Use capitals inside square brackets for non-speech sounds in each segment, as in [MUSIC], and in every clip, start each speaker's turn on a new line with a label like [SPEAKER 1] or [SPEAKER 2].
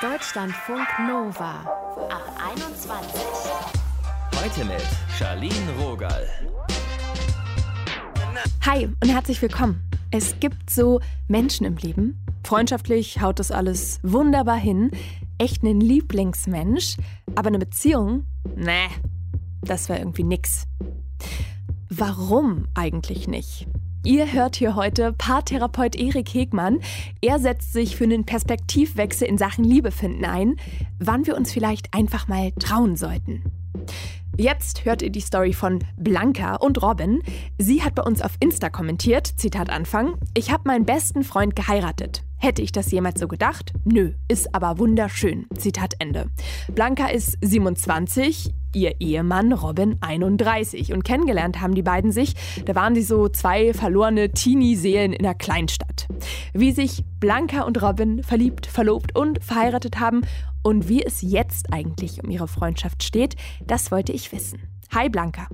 [SPEAKER 1] Deutschlandfunk Nova ab 21.
[SPEAKER 2] Heute mit Charlene Rogal.
[SPEAKER 3] Hi und herzlich willkommen. Es gibt so Menschen im Leben. Freundschaftlich haut das alles wunderbar hin. Echt ein Lieblingsmensch. Aber eine Beziehung? Nee, das wäre irgendwie nix. Warum eigentlich nicht? Ihr hört hier heute Paartherapeut Erik Hegmann. Er setzt sich für einen Perspektivwechsel in Sachen Liebe finden ein, wann wir uns vielleicht einfach mal trauen sollten. Jetzt hört ihr die Story von Blanca und Robin. Sie hat bei uns auf Insta kommentiert, Zitat Anfang, ich habe meinen besten Freund geheiratet. Hätte ich das jemals so gedacht? Nö, ist aber wunderschön. Zitat Ende. Blanca ist 27, ihr Ehemann Robin 31 und kennengelernt haben die beiden sich, da waren sie so zwei verlorene Teenie-Seelen in einer Kleinstadt. Wie sich Blanca und Robin verliebt, verlobt und verheiratet haben und wie es jetzt eigentlich um ihre Freundschaft steht, das wollte ich wissen. Hi Blanca.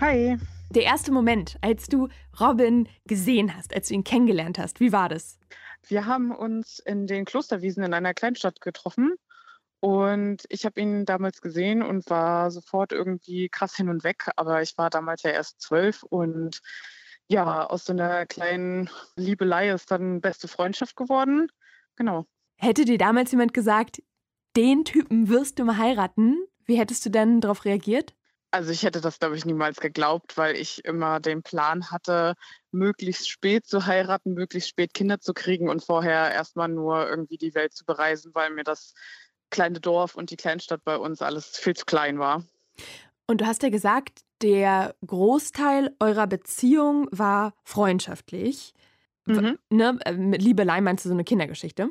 [SPEAKER 4] Hi.
[SPEAKER 3] Der erste Moment, als du Robin gesehen hast, als du ihn kennengelernt hast, wie war das?
[SPEAKER 4] Wir haben uns in den Klosterwiesen in einer Kleinstadt getroffen und ich habe ihn damals gesehen und war sofort irgendwie krass hin und weg. Aber ich war damals ja erst zwölf und ja, aus so einer kleinen Liebelei ist dann beste Freundschaft geworden. Genau.
[SPEAKER 3] Hätte dir damals jemand gesagt, den Typen wirst du mal heiraten, wie hättest du dann darauf reagiert?
[SPEAKER 4] Also ich hätte das, glaube ich, niemals geglaubt, weil ich immer den Plan hatte, möglichst spät zu heiraten, möglichst spät Kinder zu kriegen und vorher erstmal nur irgendwie die Welt zu bereisen, weil mir das kleine Dorf und die Kleinstadt bei uns alles viel zu klein war.
[SPEAKER 3] Und du hast ja gesagt, der Großteil eurer Beziehung war freundschaftlich. Mhm. Ne, äh, mit Liebelei meinst du so eine Kindergeschichte?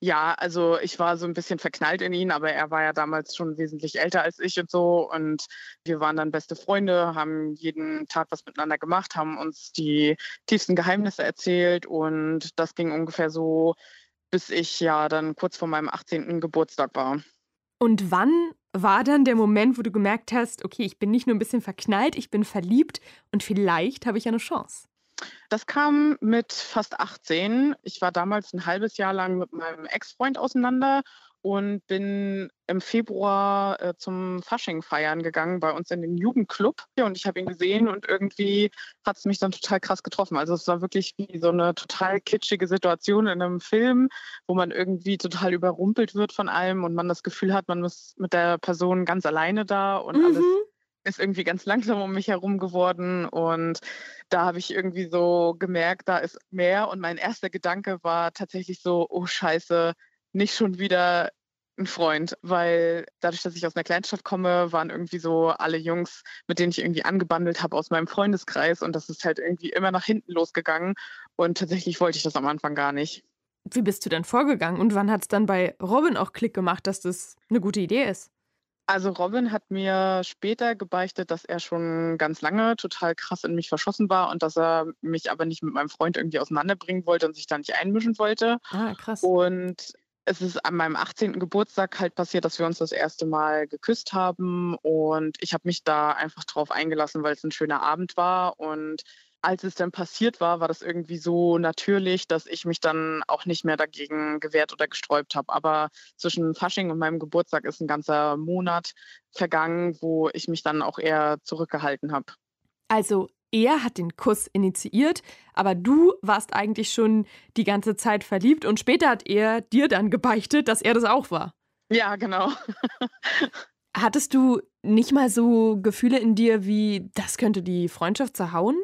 [SPEAKER 4] Ja, also ich war so ein bisschen verknallt in ihn, aber er war ja damals schon wesentlich älter als ich und so. Und wir waren dann beste Freunde, haben jeden Tag was miteinander gemacht, haben uns die tiefsten Geheimnisse erzählt. Und das ging ungefähr so, bis ich ja dann kurz vor meinem 18. Geburtstag war.
[SPEAKER 3] Und wann war dann der Moment, wo du gemerkt hast, okay, ich bin nicht nur ein bisschen verknallt, ich bin verliebt und vielleicht habe ich ja eine Chance?
[SPEAKER 4] Das kam mit fast 18. Ich war damals ein halbes Jahr lang mit meinem Ex-Freund auseinander und bin im Februar äh, zum Fasching feiern gegangen bei uns in den Jugendclub. Und ich habe ihn gesehen und irgendwie hat es mich dann total krass getroffen. Also es war wirklich wie so eine total kitschige Situation in einem Film, wo man irgendwie total überrumpelt wird von allem und man das Gefühl hat, man ist mit der Person ganz alleine da und mhm. alles ist irgendwie ganz langsam um mich herum geworden und da habe ich irgendwie so gemerkt, da ist mehr und mein erster Gedanke war tatsächlich so, oh scheiße, nicht schon wieder ein Freund, weil dadurch, dass ich aus einer Kleinstadt komme, waren irgendwie so alle Jungs, mit denen ich irgendwie angebandelt habe aus meinem Freundeskreis und das ist halt irgendwie immer nach hinten losgegangen und tatsächlich wollte ich das am Anfang gar nicht.
[SPEAKER 3] Wie bist du denn vorgegangen und wann hat es dann bei Robin auch Klick gemacht, dass das eine gute Idee ist?
[SPEAKER 4] Also Robin hat mir später gebeichtet, dass er schon ganz lange total krass in mich verschossen war und dass er mich aber nicht mit meinem Freund irgendwie auseinanderbringen wollte und sich da nicht einmischen wollte.
[SPEAKER 3] Ah, krass.
[SPEAKER 4] Und es ist an meinem 18. Geburtstag halt passiert, dass wir uns das erste Mal geküsst haben und ich habe mich da einfach drauf eingelassen, weil es ein schöner Abend war und als es dann passiert war, war das irgendwie so natürlich, dass ich mich dann auch nicht mehr dagegen gewehrt oder gesträubt habe. Aber zwischen Fasching und meinem Geburtstag ist ein ganzer Monat vergangen, wo ich mich dann auch eher zurückgehalten habe.
[SPEAKER 3] Also er hat den Kuss initiiert, aber du warst eigentlich schon die ganze Zeit verliebt und später hat er dir dann gebeichtet, dass er das auch war.
[SPEAKER 4] Ja, genau. [LAUGHS]
[SPEAKER 3] Hattest du nicht mal so Gefühle in dir wie, das könnte die Freundschaft zerhauen?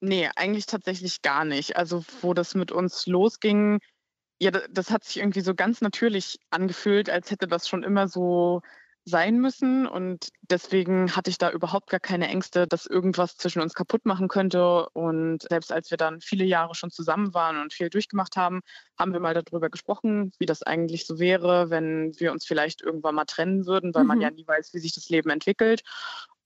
[SPEAKER 4] Nee, eigentlich tatsächlich gar nicht. Also, wo das mit uns losging, ja, das hat sich irgendwie so ganz natürlich angefühlt, als hätte das schon immer so sein müssen. Und deswegen hatte ich da überhaupt gar keine Ängste, dass irgendwas zwischen uns kaputt machen könnte. Und selbst als wir dann viele Jahre schon zusammen waren und viel durchgemacht haben, haben wir mal darüber gesprochen, wie das eigentlich so wäre, wenn wir uns vielleicht irgendwann mal trennen würden, weil mhm. man ja nie weiß, wie sich das Leben entwickelt.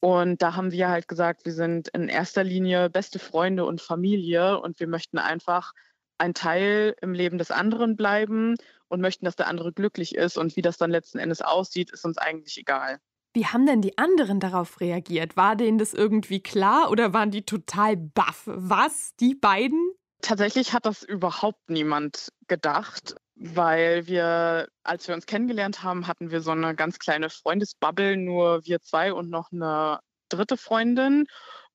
[SPEAKER 4] Und da haben wir halt gesagt, wir sind in erster Linie beste Freunde und Familie und wir möchten einfach ein Teil im Leben des anderen bleiben und möchten, dass der andere glücklich ist. Und wie das dann letzten Endes aussieht, ist uns eigentlich egal.
[SPEAKER 3] Wie haben denn die anderen darauf reagiert? War denen das irgendwie klar oder waren die total baff? Was? Die beiden?
[SPEAKER 4] Tatsächlich hat das überhaupt niemand gedacht, weil wir, als wir uns kennengelernt haben, hatten wir so eine ganz kleine Freundesbubble, nur wir zwei und noch eine dritte Freundin.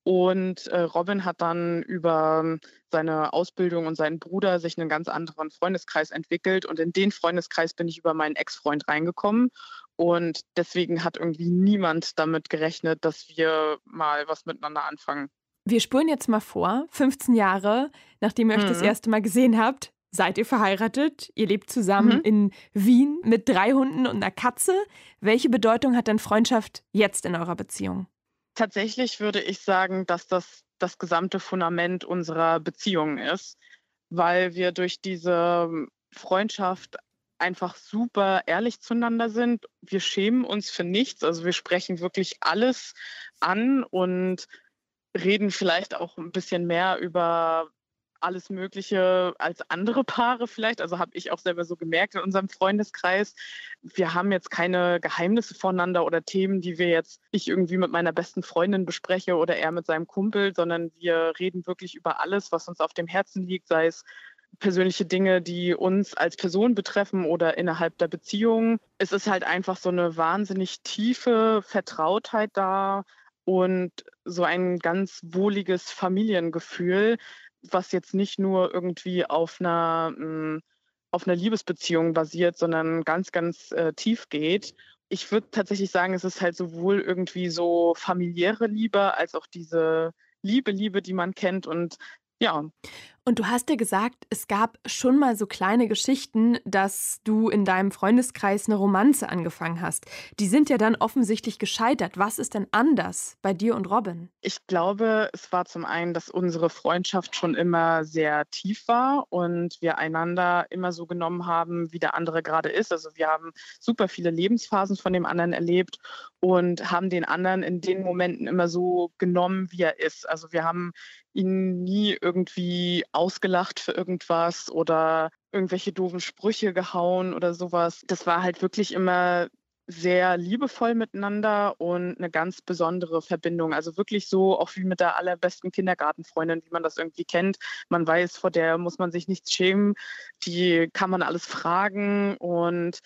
[SPEAKER 4] Und äh, Robin hat dann über seine Ausbildung und seinen Bruder sich einen ganz anderen Freundeskreis entwickelt. Und in den Freundeskreis bin ich über meinen Ex-Freund reingekommen. Und deswegen hat irgendwie niemand damit gerechnet, dass wir mal was miteinander anfangen.
[SPEAKER 3] Wir spulen jetzt mal vor, 15 Jahre, nachdem ihr euch mhm. das erste Mal gesehen habt, seid ihr verheiratet. Ihr lebt zusammen mhm. in Wien mit drei Hunden und einer Katze. Welche Bedeutung hat denn Freundschaft jetzt in eurer Beziehung?
[SPEAKER 4] Tatsächlich würde ich sagen, dass das das gesamte Fundament unserer Beziehung ist, weil wir durch diese Freundschaft einfach super ehrlich zueinander sind. Wir schämen uns für nichts, also wir sprechen wirklich alles an und reden vielleicht auch ein bisschen mehr über alles Mögliche als andere Paare vielleicht. Also habe ich auch selber so gemerkt in unserem Freundeskreis. Wir haben jetzt keine Geheimnisse voneinander oder Themen, die wir jetzt ich irgendwie mit meiner besten Freundin bespreche oder er mit seinem Kumpel, sondern wir reden wirklich über alles, was uns auf dem Herzen liegt, sei es persönliche Dinge, die uns als Person betreffen oder innerhalb der Beziehung. Es ist halt einfach so eine wahnsinnig tiefe Vertrautheit da und so ein ganz wohliges Familiengefühl, was jetzt nicht nur irgendwie auf einer, hm, auf einer Liebesbeziehung basiert, sondern ganz, ganz äh, tief geht. Ich würde tatsächlich sagen, es ist halt sowohl irgendwie so familiäre Liebe als auch diese Liebe, Liebe, die man kennt und ja.
[SPEAKER 3] Und du hast dir gesagt, es gab schon mal so kleine Geschichten, dass du in deinem Freundeskreis eine Romanze angefangen hast. Die sind ja dann offensichtlich gescheitert. Was ist denn anders bei dir und Robin?
[SPEAKER 4] Ich glaube, es war zum einen, dass unsere Freundschaft schon immer sehr tief war und wir einander immer so genommen haben, wie der andere gerade ist. Also wir haben super viele Lebensphasen von dem anderen erlebt und haben den anderen in den Momenten immer so genommen, wie er ist. Also wir haben ihn nie irgendwie ausgelacht für irgendwas oder irgendwelche doofen Sprüche gehauen oder sowas. Das war halt wirklich immer sehr liebevoll miteinander und eine ganz besondere Verbindung. Also wirklich so, auch wie mit der allerbesten Kindergartenfreundin, wie man das irgendwie kennt. Man weiß, vor der muss man sich nichts schämen. Die kann man alles fragen und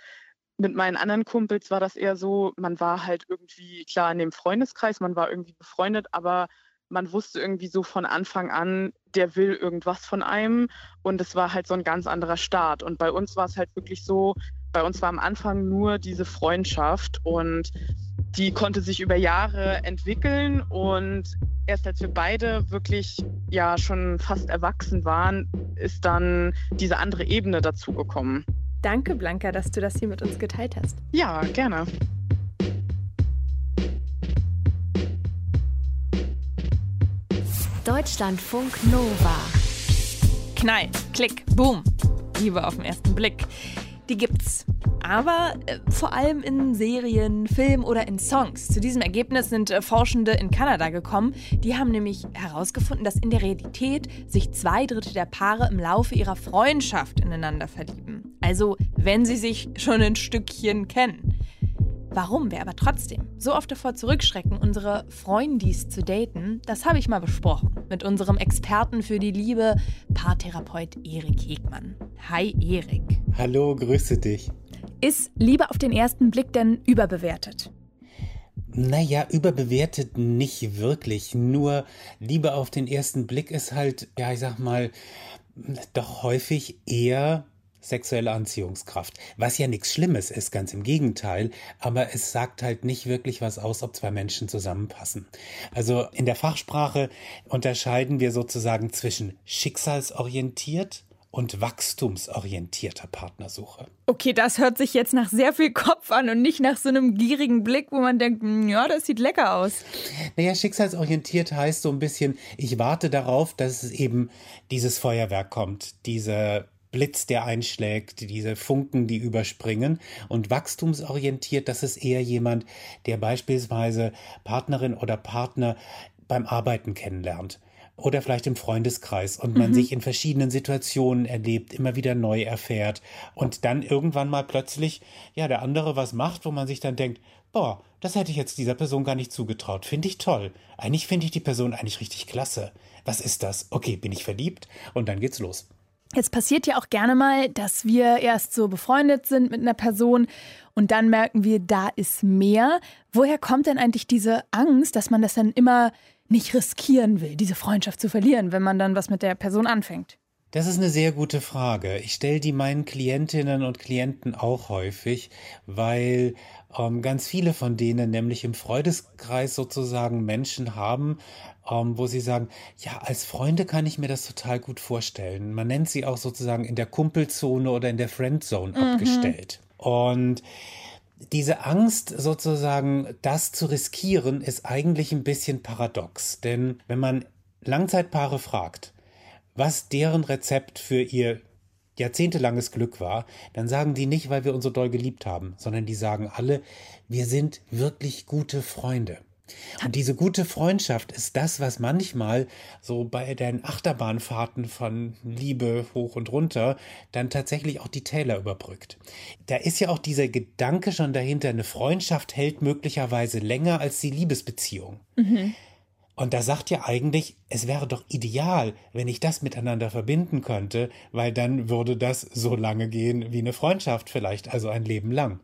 [SPEAKER 4] mit meinen anderen Kumpels war das eher so, man war halt irgendwie klar in dem Freundeskreis, man war irgendwie befreundet, aber man wusste irgendwie so von Anfang an, der will irgendwas von einem und es war halt so ein ganz anderer Start. Und bei uns war es halt wirklich so, bei uns war am Anfang nur diese Freundschaft und die konnte sich über Jahre entwickeln und erst als wir beide wirklich ja schon fast erwachsen waren, ist dann diese andere Ebene dazugekommen.
[SPEAKER 3] Danke, Blanca, dass du das hier mit uns geteilt hast.
[SPEAKER 4] Ja, gerne.
[SPEAKER 1] Deutschlandfunk Nova.
[SPEAKER 3] Knall, Klick, Boom. Liebe auf den ersten Blick. Die gibt's. Aber äh, vor allem in Serien, Filmen oder in Songs. Zu diesem Ergebnis sind äh, Forschende in Kanada gekommen. Die haben nämlich herausgefunden, dass in der Realität sich zwei Drittel der Paare im Laufe ihrer Freundschaft ineinander verlieben. Also, wenn sie sich schon ein Stückchen kennen. Warum wir aber trotzdem so oft davor zurückschrecken, unsere Freundis zu daten, das habe ich mal besprochen mit unserem Experten für die Liebe, Paartherapeut Erik Hegmann. Hi Erik.
[SPEAKER 5] Hallo, grüße dich.
[SPEAKER 3] Ist Liebe auf den ersten Blick denn überbewertet?
[SPEAKER 5] Naja, überbewertet nicht wirklich. Nur Liebe auf den ersten Blick ist halt, ja, ich sag mal, doch häufig eher sexuelle Anziehungskraft. Was ja nichts Schlimmes ist, ganz im Gegenteil, aber es sagt halt nicht wirklich was aus, ob zwei Menschen zusammenpassen. Also in der Fachsprache unterscheiden wir sozusagen zwischen schicksalsorientiert und wachstumsorientierter Partnersuche.
[SPEAKER 3] Okay, das hört sich jetzt nach sehr viel Kopf an und nicht nach so einem gierigen Blick, wo man denkt, hm, ja, das sieht lecker aus.
[SPEAKER 5] Naja, schicksalsorientiert heißt so ein bisschen, ich warte darauf, dass es eben dieses Feuerwerk kommt, diese Blitz, der einschlägt, diese Funken, die überspringen. Und wachstumsorientiert, das ist eher jemand, der beispielsweise Partnerin oder Partner beim Arbeiten kennenlernt oder vielleicht im Freundeskreis und man mhm. sich in verschiedenen Situationen erlebt, immer wieder neu erfährt und dann irgendwann mal plötzlich, ja, der andere was macht, wo man sich dann denkt, boah, das hätte ich jetzt dieser Person gar nicht zugetraut. Finde ich toll. Eigentlich finde ich die Person eigentlich richtig klasse. Was ist das? Okay, bin ich verliebt? Und dann geht's los.
[SPEAKER 3] Jetzt passiert ja auch gerne mal, dass wir erst so befreundet sind mit einer Person und dann merken wir, da ist mehr. Woher kommt denn eigentlich diese Angst, dass man das dann immer nicht riskieren will, diese Freundschaft zu verlieren, wenn man dann was mit der Person anfängt?
[SPEAKER 5] Das ist eine sehr gute Frage. Ich stelle die meinen Klientinnen und Klienten auch häufig, weil ähm, ganz viele von denen nämlich im Freudeskreis sozusagen Menschen haben, ähm, wo sie sagen, ja, als Freunde kann ich mir das total gut vorstellen. Man nennt sie auch sozusagen in der Kumpelzone oder in der Friendzone mhm. abgestellt. Und diese Angst sozusagen, das zu riskieren, ist eigentlich ein bisschen paradox. Denn wenn man Langzeitpaare fragt, was deren Rezept für ihr jahrzehntelanges Glück war, dann sagen die nicht, weil wir uns so doll geliebt haben, sondern die sagen alle, wir sind wirklich gute Freunde. Und diese gute Freundschaft ist das, was manchmal so bei den Achterbahnfahrten von Liebe hoch und runter dann tatsächlich auch die Täler überbrückt. Da ist ja auch dieser Gedanke schon dahinter, eine Freundschaft hält möglicherweise länger als die Liebesbeziehung. Mhm. Und da sagt ja eigentlich, es wäre doch ideal, wenn ich das miteinander verbinden könnte, weil dann würde das so lange gehen wie eine Freundschaft vielleicht, also ein Leben lang.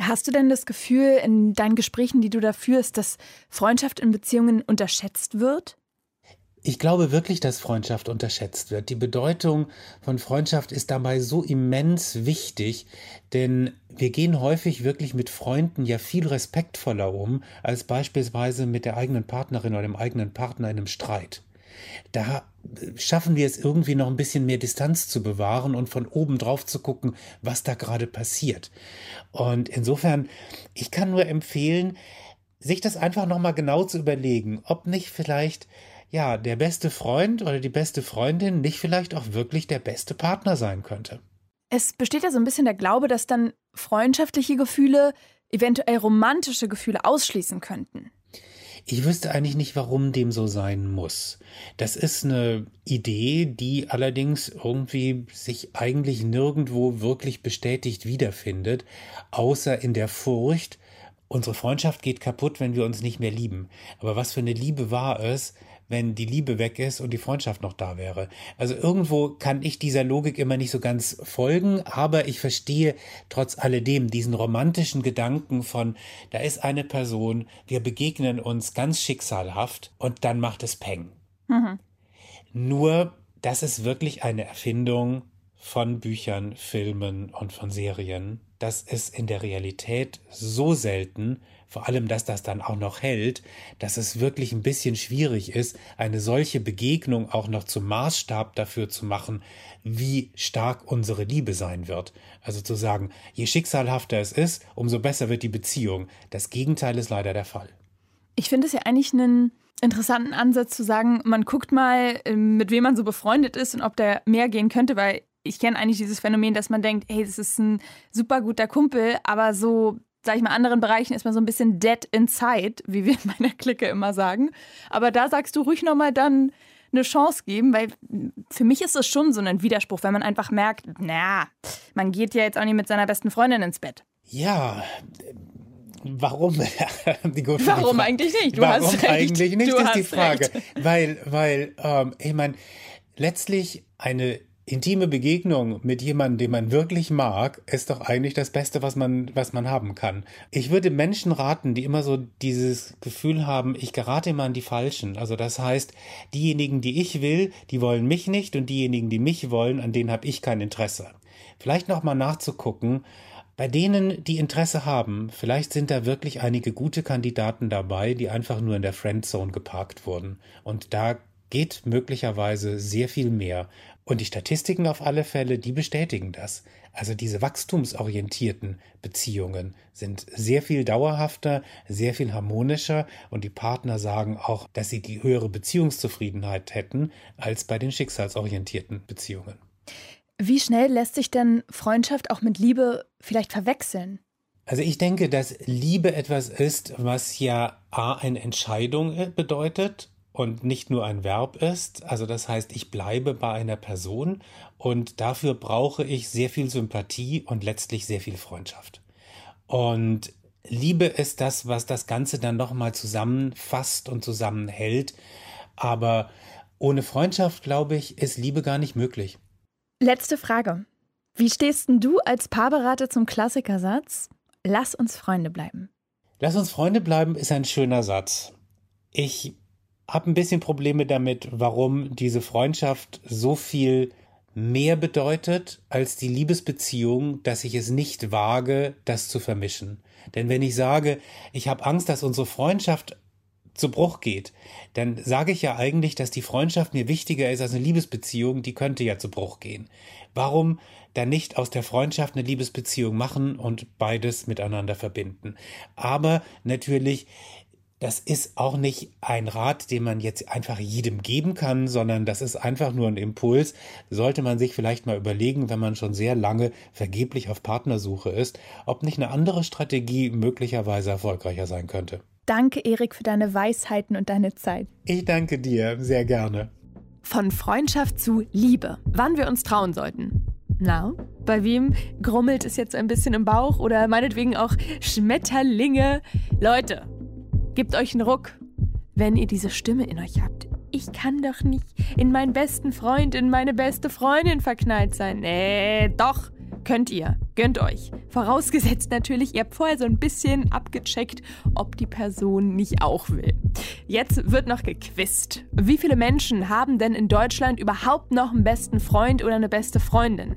[SPEAKER 3] Hast du denn das Gefühl in deinen Gesprächen, die du da führst, dass Freundschaft in Beziehungen unterschätzt wird?
[SPEAKER 5] Ich glaube wirklich, dass Freundschaft unterschätzt wird. Die Bedeutung von Freundschaft ist dabei so immens wichtig, denn wir gehen häufig wirklich mit Freunden ja viel respektvoller um als beispielsweise mit der eigenen Partnerin oder dem eigenen Partner in einem Streit. Da schaffen wir es irgendwie noch ein bisschen mehr Distanz zu bewahren und von oben drauf zu gucken, was da gerade passiert. Und insofern, ich kann nur empfehlen, sich das einfach nochmal genau zu überlegen, ob nicht vielleicht ja, der beste Freund oder die beste Freundin nicht vielleicht auch wirklich der beste Partner sein könnte.
[SPEAKER 3] Es besteht ja so ein bisschen der Glaube, dass dann freundschaftliche Gefühle eventuell romantische Gefühle ausschließen könnten.
[SPEAKER 5] Ich wüsste eigentlich nicht, warum dem so sein muss. Das ist eine Idee, die allerdings irgendwie sich eigentlich nirgendwo wirklich bestätigt wiederfindet, außer in der Furcht, unsere Freundschaft geht kaputt, wenn wir uns nicht mehr lieben. Aber was für eine Liebe war es, wenn die Liebe weg ist und die Freundschaft noch da wäre. Also irgendwo kann ich dieser Logik immer nicht so ganz folgen, aber ich verstehe trotz alledem diesen romantischen Gedanken von, da ist eine Person, wir begegnen uns ganz schicksalhaft und dann macht es Peng. Mhm. Nur, das ist wirklich eine Erfindung von Büchern, Filmen und von Serien. Das ist in der Realität so selten, vor allem, dass das dann auch noch hält, dass es wirklich ein bisschen schwierig ist, eine solche Begegnung auch noch zum Maßstab dafür zu machen, wie stark unsere Liebe sein wird. Also zu sagen, je schicksalhafter es ist, umso besser wird die Beziehung. Das Gegenteil ist leider der Fall.
[SPEAKER 3] Ich finde es ja eigentlich einen interessanten Ansatz zu sagen, man guckt mal, ähm, mit wem man so befreundet ist und ob der mehr gehen könnte, weil ich kenne eigentlich dieses Phänomen, dass man denkt, hey, das ist ein super guter Kumpel, aber so sag ich mal, anderen Bereichen ist man so ein bisschen dead inside, wie wir in meiner Clique immer sagen. Aber da sagst du ruhig nochmal dann eine Chance geben, weil für mich ist es schon so ein Widerspruch, wenn man einfach merkt, na, man geht ja jetzt auch nicht mit seiner besten Freundin ins Bett.
[SPEAKER 5] Ja, Warum? [LAUGHS]
[SPEAKER 3] Warum eigentlich nicht?
[SPEAKER 5] Du Warum hast recht. eigentlich nicht, du ist die Frage. Recht. Weil, weil, ähm, ich meine, letztlich eine intime Begegnung mit jemandem, den man wirklich mag, ist doch eigentlich das Beste, was man, was man haben kann. Ich würde Menschen raten, die immer so dieses Gefühl haben, ich gerate immer an die Falschen. Also das heißt, diejenigen, die ich will, die wollen mich nicht und diejenigen, die mich wollen, an denen habe ich kein Interesse. Vielleicht nochmal nachzugucken, bei denen, die Interesse haben, vielleicht sind da wirklich einige gute Kandidaten dabei, die einfach nur in der Friendzone geparkt wurden. Und da geht möglicherweise sehr viel mehr. Und die Statistiken auf alle Fälle, die bestätigen das. Also diese wachstumsorientierten Beziehungen sind sehr viel dauerhafter, sehr viel harmonischer und die Partner sagen auch, dass sie die höhere Beziehungszufriedenheit hätten als bei den schicksalsorientierten Beziehungen.
[SPEAKER 3] Wie schnell lässt sich denn Freundschaft auch mit Liebe vielleicht verwechseln?
[SPEAKER 5] Also ich denke, dass Liebe etwas ist, was ja A eine Entscheidung bedeutet und nicht nur ein Verb ist. Also das heißt, ich bleibe bei einer Person und dafür brauche ich sehr viel Sympathie und letztlich sehr viel Freundschaft. Und Liebe ist das, was das Ganze dann nochmal zusammenfasst und zusammenhält. Aber ohne Freundschaft, glaube ich, ist Liebe gar nicht möglich.
[SPEAKER 3] Letzte Frage. Wie stehst denn du als Paarberater zum Klassikersatz? Lass uns Freunde bleiben.
[SPEAKER 5] Lass uns Freunde bleiben ist ein schöner Satz. Ich habe ein bisschen Probleme damit, warum diese Freundschaft so viel mehr bedeutet als die Liebesbeziehung, dass ich es nicht wage, das zu vermischen. Denn wenn ich sage, ich habe Angst, dass unsere Freundschaft zu Bruch geht, dann sage ich ja eigentlich, dass die Freundschaft mir wichtiger ist als eine Liebesbeziehung, die könnte ja zu Bruch gehen. Warum dann nicht aus der Freundschaft eine Liebesbeziehung machen und beides miteinander verbinden? Aber natürlich das ist auch nicht ein Rat, den man jetzt einfach jedem geben kann, sondern das ist einfach nur ein Impuls. Sollte man sich vielleicht mal überlegen, wenn man schon sehr lange vergeblich auf Partnersuche ist, ob nicht eine andere Strategie möglicherweise erfolgreicher sein könnte.
[SPEAKER 3] Danke, Erik, für deine Weisheiten und deine Zeit.
[SPEAKER 5] Ich danke dir sehr gerne.
[SPEAKER 3] Von Freundschaft zu Liebe. Wann wir uns trauen sollten. Na, bei wem grummelt es jetzt ein bisschen im Bauch oder meinetwegen auch Schmetterlinge? Leute, Gebt euch einen Ruck, wenn ihr diese Stimme in euch habt. Ich kann doch nicht in meinen besten Freund, in meine beste Freundin verknallt sein. Nee, doch, könnt ihr. Gönnt euch. Vorausgesetzt natürlich, ihr habt vorher so ein bisschen abgecheckt, ob die Person nicht auch will. Jetzt wird noch gequist. Wie viele Menschen haben denn in Deutschland überhaupt noch einen besten Freund oder eine beste Freundin?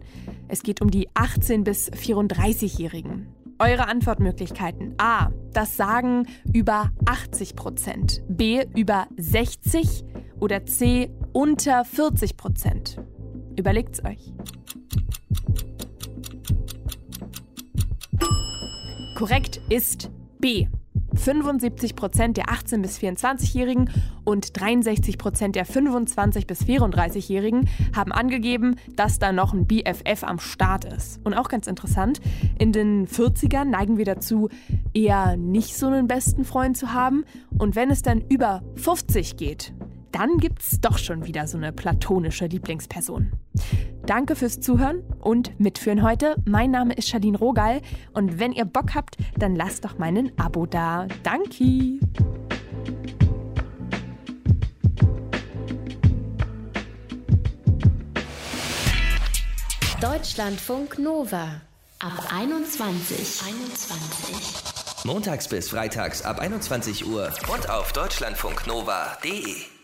[SPEAKER 3] Es geht um die 18- bis 34-Jährigen. Eure Antwortmöglichkeiten. A. Das sagen über 80 Prozent. B. Über 60 oder C. Unter 40 Prozent. Überlegt's euch. Korrekt ist B. 75 Prozent der 18- bis 24-Jährigen und 63 Prozent der 25- bis 34-Jährigen haben angegeben, dass da noch ein BFF am Start ist. Und auch ganz interessant, in den 40ern neigen wir dazu, eher nicht so einen besten Freund zu haben. Und wenn es dann über 50 geht, dann gibt's doch schon wieder so eine platonische Lieblingsperson. Danke fürs Zuhören und Mitführen heute. Mein Name ist Charlene Rogal und wenn ihr Bock habt, dann lasst doch meinen Abo da. Danke!
[SPEAKER 1] Deutschlandfunk Nova ab 21. 21.
[SPEAKER 2] Montags bis freitags ab 21 Uhr und auf deutschlandfunknova.de.